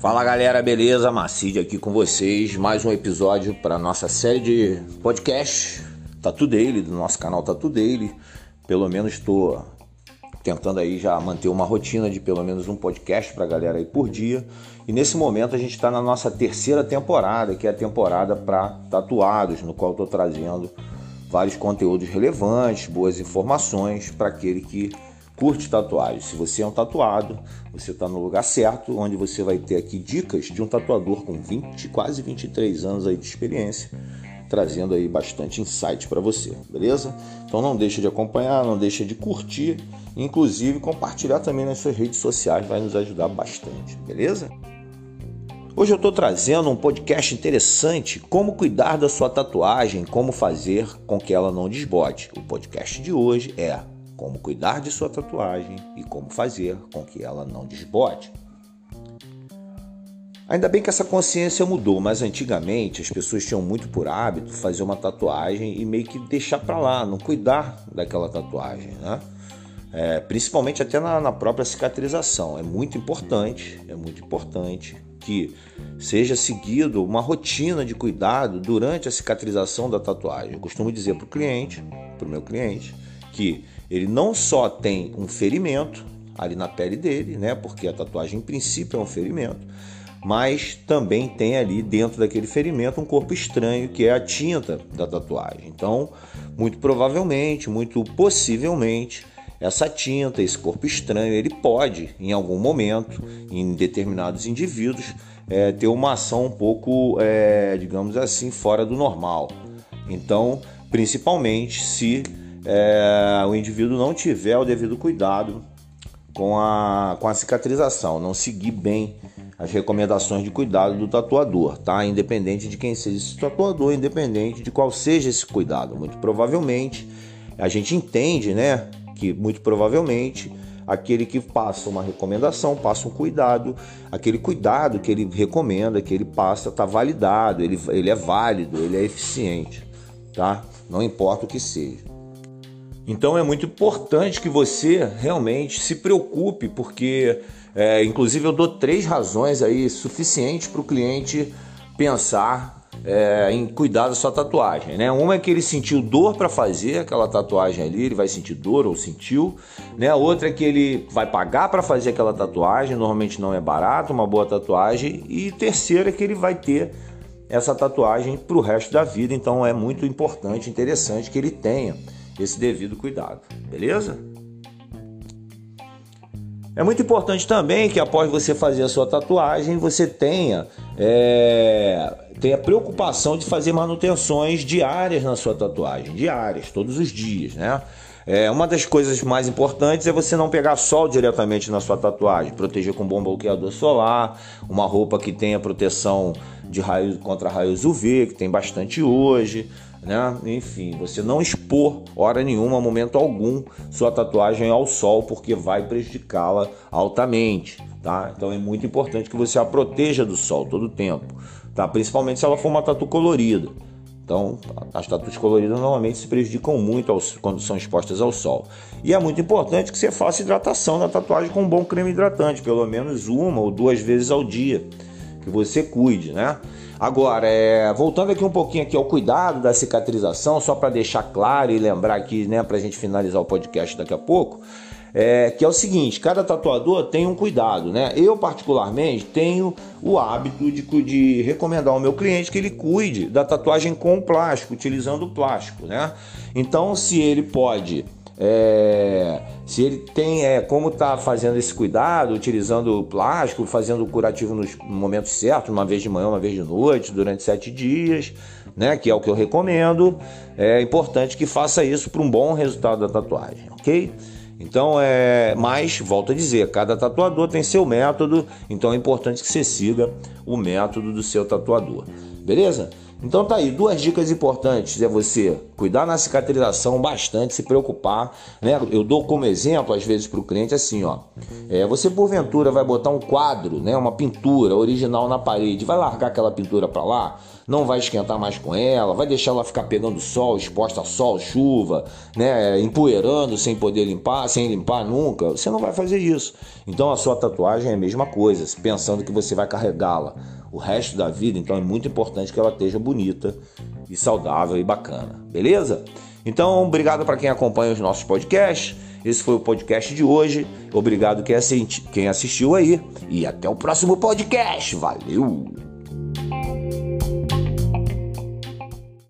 Fala galera, beleza? Macide aqui com vocês. Mais um episódio para nossa série de podcast Tatu Daily, do nosso canal Tatu Daily. Pelo menos estou tentando aí já manter uma rotina de pelo menos um podcast para galera aí por dia. E nesse momento a gente está na nossa terceira temporada, que é a temporada para tatuados, no qual estou trazendo vários conteúdos relevantes, boas informações para aquele que curte tatuagem. Se você é um tatuado, você está no lugar certo, onde você vai ter aqui dicas de um tatuador com 20, quase 23 anos aí de experiência, trazendo aí bastante insight para você, beleza? Então não deixa de acompanhar, não deixa de curtir, inclusive compartilhar também nas suas redes sociais, vai nos ajudar bastante, beleza? Hoje eu estou trazendo um podcast interessante, como cuidar da sua tatuagem, como fazer com que ela não desbote. O podcast de hoje é como cuidar de sua tatuagem e como fazer com que ela não desbote. Ainda bem que essa consciência mudou, mas antigamente as pessoas tinham muito por hábito fazer uma tatuagem e meio que deixar para lá, não cuidar daquela tatuagem, né? É, principalmente até na, na própria cicatrização. É muito importante, é muito importante que seja seguido uma rotina de cuidado durante a cicatrização da tatuagem. Eu costumo dizer para o cliente, para o meu cliente, que ele não só tem um ferimento ali na pele dele, né? Porque a tatuagem em princípio é um ferimento, mas também tem ali dentro daquele ferimento um corpo estranho que é a tinta da tatuagem. Então, muito provavelmente, muito possivelmente, essa tinta, esse corpo estranho, ele pode, em algum momento, em determinados indivíduos, é, ter uma ação um pouco, é, digamos assim, fora do normal. Então, principalmente se é, o indivíduo não tiver o devido cuidado com a, com a cicatrização, não seguir bem as recomendações de cuidado do tatuador, tá? Independente de quem seja esse tatuador, independente de qual seja esse cuidado. Muito provavelmente, a gente entende, né, que muito provavelmente aquele que passa uma recomendação, passa um cuidado, aquele cuidado que ele recomenda, que ele passa, está validado, ele, ele é válido, ele é eficiente, tá? Não importa o que seja. Então é muito importante que você realmente se preocupe, porque é, inclusive eu dou três razões aí suficientes para o cliente pensar é, em cuidar da sua tatuagem. Né? Uma é que ele sentiu dor para fazer aquela tatuagem ali, ele vai sentir dor ou sentiu. Né? Outra é que ele vai pagar para fazer aquela tatuagem, normalmente não é barato, uma boa tatuagem. E terceira é que ele vai ter essa tatuagem para o resto da vida, então é muito importante, interessante que ele tenha esse devido cuidado, beleza? É muito importante também que após você fazer a sua tatuagem, você tenha, é, tenha preocupação de fazer manutenções diárias na sua tatuagem, diárias, todos os dias, né? É, uma das coisas mais importantes é você não pegar sol diretamente na sua tatuagem, proteger com bom bloqueador solar, uma roupa que tenha proteção de raios contra raios UV, que tem bastante hoje, né? Enfim, você não expor hora nenhuma, momento algum, sua tatuagem ao sol, porque vai prejudicá-la altamente, tá? Então é muito importante que você a proteja do sol todo o tempo, tá? Principalmente se ela for uma tatu colorida. Então, as tatuas coloridas normalmente se prejudicam muito quando são expostas ao sol. E é muito importante que você faça hidratação na tatuagem com um bom creme hidratante, pelo menos uma ou duas vezes ao dia, que você cuide, né? Agora, é, voltando aqui um pouquinho aqui ao cuidado da cicatrização, só para deixar claro e lembrar aqui, né, para a gente finalizar o podcast daqui a pouco, é, que é o seguinte: cada tatuador tem um cuidado, né? Eu, particularmente, tenho o hábito de, de recomendar ao meu cliente que ele cuide da tatuagem com plástico, utilizando plástico, né? Então, se ele pode é, se ele tem é, como está fazendo esse cuidado, utilizando plástico, fazendo o curativo nos momentos certos, uma vez de manhã, uma vez de noite, durante sete dias, né, que é o que eu recomendo, é importante que faça isso para um bom resultado da tatuagem, ok? Então é, mas volto a dizer, cada tatuador tem seu método, então é importante que você siga o método do seu tatuador, beleza? Então tá aí, duas dicas importantes é você cuidar na cicatrização bastante, se preocupar, né? Eu dou como exemplo às vezes para o cliente assim, ó, é, você porventura vai botar um quadro, né, uma pintura original na parede, vai largar aquela pintura para lá? Não vai esquentar mais com ela, vai deixar ela ficar pegando sol, exposta a sol, chuva, né, empoeirando sem poder limpar, sem limpar nunca. Você não vai fazer isso. Então a sua tatuagem é a mesma coisa, pensando que você vai carregá-la o resto da vida, então é muito importante que ela esteja bonita e saudável e bacana. Beleza? Então, obrigado para quem acompanha os nossos podcasts. Esse foi o podcast de hoje. Obrigado quem assistiu aí. E até o próximo podcast. Valeu!